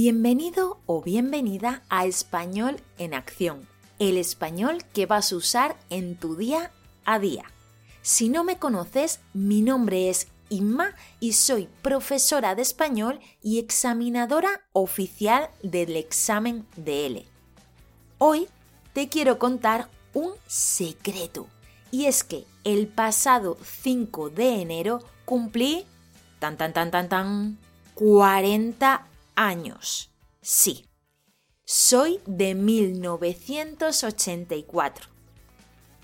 Bienvenido o bienvenida a Español en Acción, el español que vas a usar en tu día a día. Si no me conoces, mi nombre es Inma y soy profesora de español y examinadora oficial del examen de L. Hoy te quiero contar un secreto y es que el pasado 5 de enero cumplí tan tan tan tan tan 40 años. Sí, soy de 1984.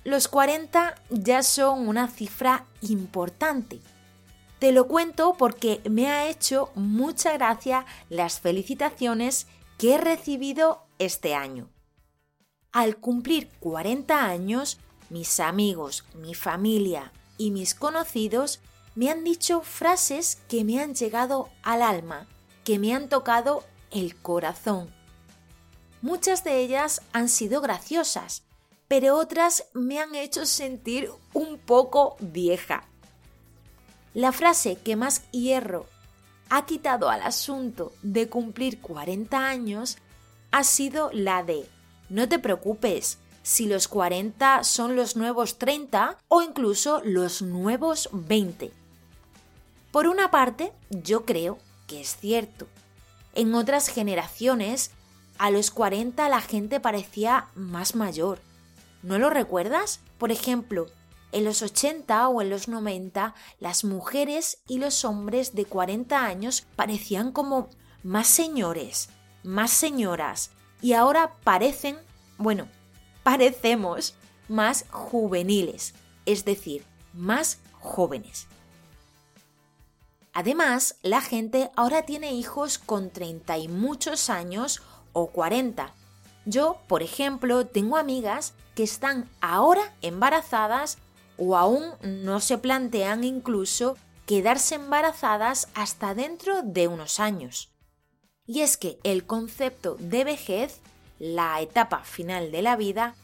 Los 40 ya son una cifra importante. Te lo cuento porque me ha hecho mucha gracia las felicitaciones que he recibido este año. Al cumplir 40 años, mis amigos, mi familia y mis conocidos me han dicho frases que me han llegado al alma que me han tocado el corazón. Muchas de ellas han sido graciosas, pero otras me han hecho sentir un poco vieja. La frase que más hierro ha quitado al asunto de cumplir 40 años ha sido la de no te preocupes si los 40 son los nuevos 30 o incluso los nuevos 20. Por una parte, yo creo que es cierto. En otras generaciones, a los 40 la gente parecía más mayor. ¿No lo recuerdas? Por ejemplo, en los 80 o en los 90, las mujeres y los hombres de 40 años parecían como más señores, más señoras, y ahora parecen, bueno, parecemos más juveniles, es decir, más jóvenes. Además, la gente ahora tiene hijos con 30 y muchos años o 40. Yo, por ejemplo, tengo amigas que están ahora embarazadas o aún no se plantean incluso quedarse embarazadas hasta dentro de unos años. Y es que el concepto de vejez, la etapa final de la vida,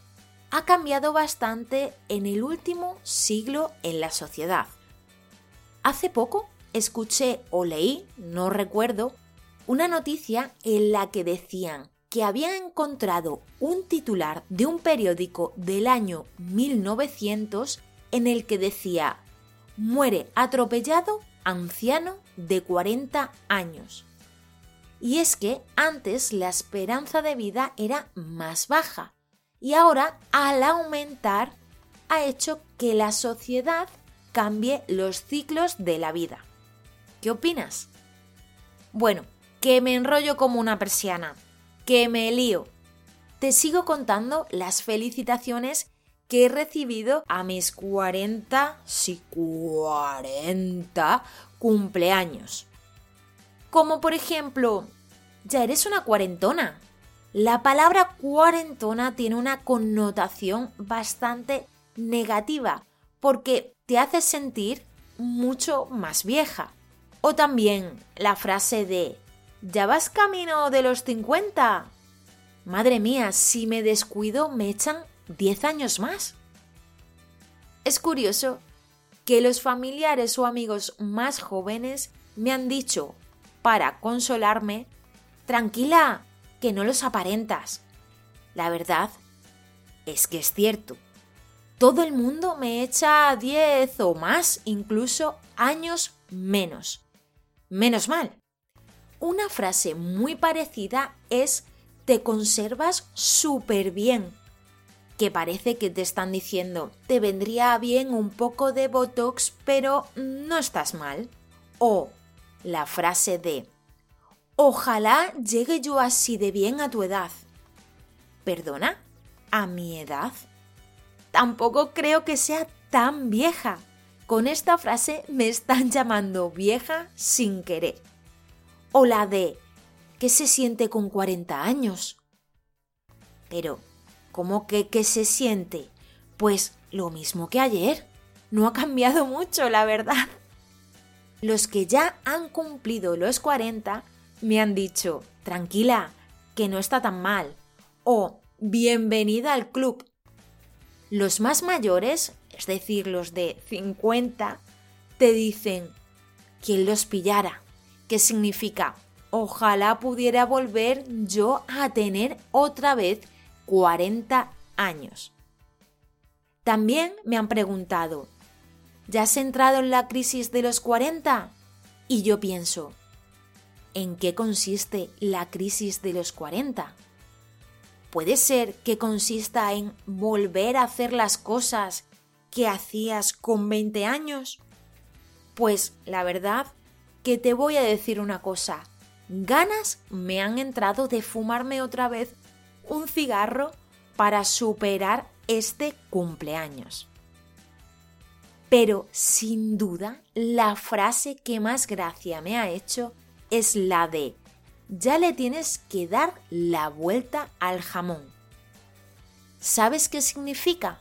ha cambiado bastante en el último siglo en la sociedad. Hace poco escuché o leí, no recuerdo, una noticia en la que decían que habían encontrado un titular de un periódico del año 1900 en el que decía muere atropellado anciano de 40 años. Y es que antes la esperanza de vida era más baja y ahora al aumentar ha hecho que la sociedad cambie los ciclos de la vida. ¿Qué opinas? Bueno, que me enrollo como una persiana, que me lío. Te sigo contando las felicitaciones que he recibido a mis 40, sí, 40 cumpleaños. Como por ejemplo, ya eres una cuarentona. La palabra cuarentona tiene una connotación bastante negativa porque te hace sentir mucho más vieja. O también la frase de ¿Ya vas camino de los 50? Madre mía, si me descuido me echan 10 años más. Es curioso que los familiares o amigos más jóvenes me han dicho, para consolarme, tranquila, que no los aparentas. La verdad es que es cierto. Todo el mundo me echa 10 o más, incluso años menos. Menos mal. Una frase muy parecida es te conservas súper bien, que parece que te están diciendo te vendría bien un poco de Botox, pero no estás mal. O la frase de ojalá llegue yo así de bien a tu edad. ¿Perdona? ¿A mi edad? Tampoco creo que sea tan vieja. Con esta frase me están llamando vieja sin querer. O la de ¿qué se siente con 40 años? Pero, ¿cómo que qué se siente? Pues lo mismo que ayer. No ha cambiado mucho, la verdad. Los que ya han cumplido los 40 me han dicho, tranquila, que no está tan mal. O bienvenida al club. Los más mayores es decir, los de 50, te dicen, ¿quién los pillara? ¿Qué significa? ojalá pudiera volver yo a tener otra vez 40 años. También me han preguntado, ¿ya has entrado en la crisis de los 40? Y yo pienso, ¿en qué consiste la crisis de los 40? ¿Puede ser que consista en volver a hacer las cosas que hacías con 20 años? Pues la verdad que te voy a decir una cosa, ganas me han entrado de fumarme otra vez un cigarro para superar este cumpleaños. Pero sin duda la frase que más gracia me ha hecho es la de ya le tienes que dar la vuelta al jamón. ¿Sabes qué significa?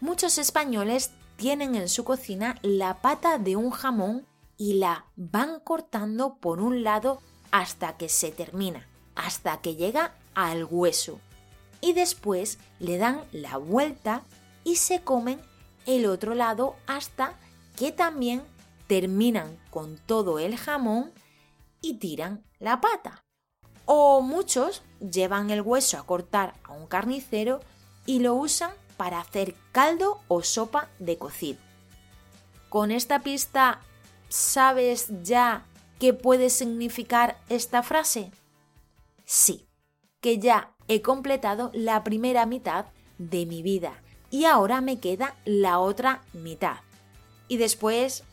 Muchos españoles tienen en su cocina la pata de un jamón y la van cortando por un lado hasta que se termina, hasta que llega al hueso. Y después le dan la vuelta y se comen el otro lado hasta que también terminan con todo el jamón y tiran la pata. O muchos llevan el hueso a cortar a un carnicero y lo usan para hacer caldo o sopa de cocido. Con esta pista, ¿sabes ya qué puede significar esta frase? Sí, que ya he completado la primera mitad de mi vida y ahora me queda la otra mitad. Y después,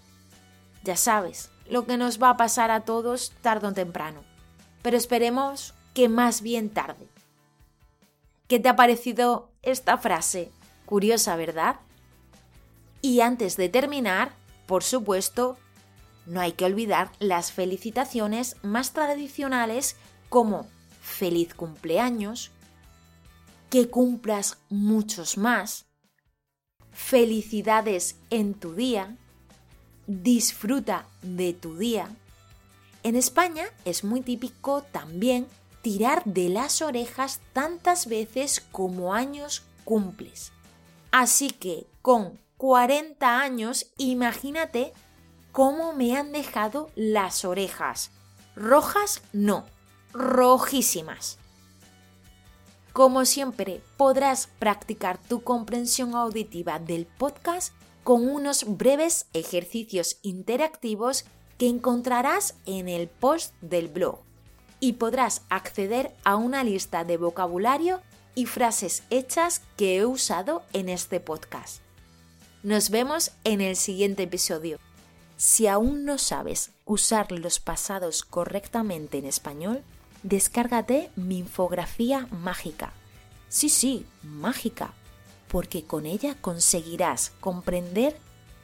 ya sabes, lo que nos va a pasar a todos tarde o temprano. Pero esperemos que más bien tarde. ¿Qué te ha parecido esta frase? Curiosa, ¿verdad? Y antes de terminar, por supuesto, no hay que olvidar las felicitaciones más tradicionales como feliz cumpleaños, que cumplas muchos más, felicidades en tu día, disfruta de tu día. En España es muy típico también tirar de las orejas tantas veces como años cumples. Así que con 40 años, imagínate cómo me han dejado las orejas. Rojas no, rojísimas. Como siempre, podrás practicar tu comprensión auditiva del podcast con unos breves ejercicios interactivos que encontrarás en el post del blog y podrás acceder a una lista de vocabulario y frases hechas que he usado en este podcast. Nos vemos en el siguiente episodio. Si aún no sabes usar los pasados correctamente en español, descárgate mi infografía mágica. Sí, sí, mágica porque con ella conseguirás comprender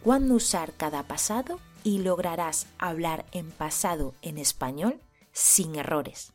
cuándo usar cada pasado y lograrás hablar en pasado en español sin errores.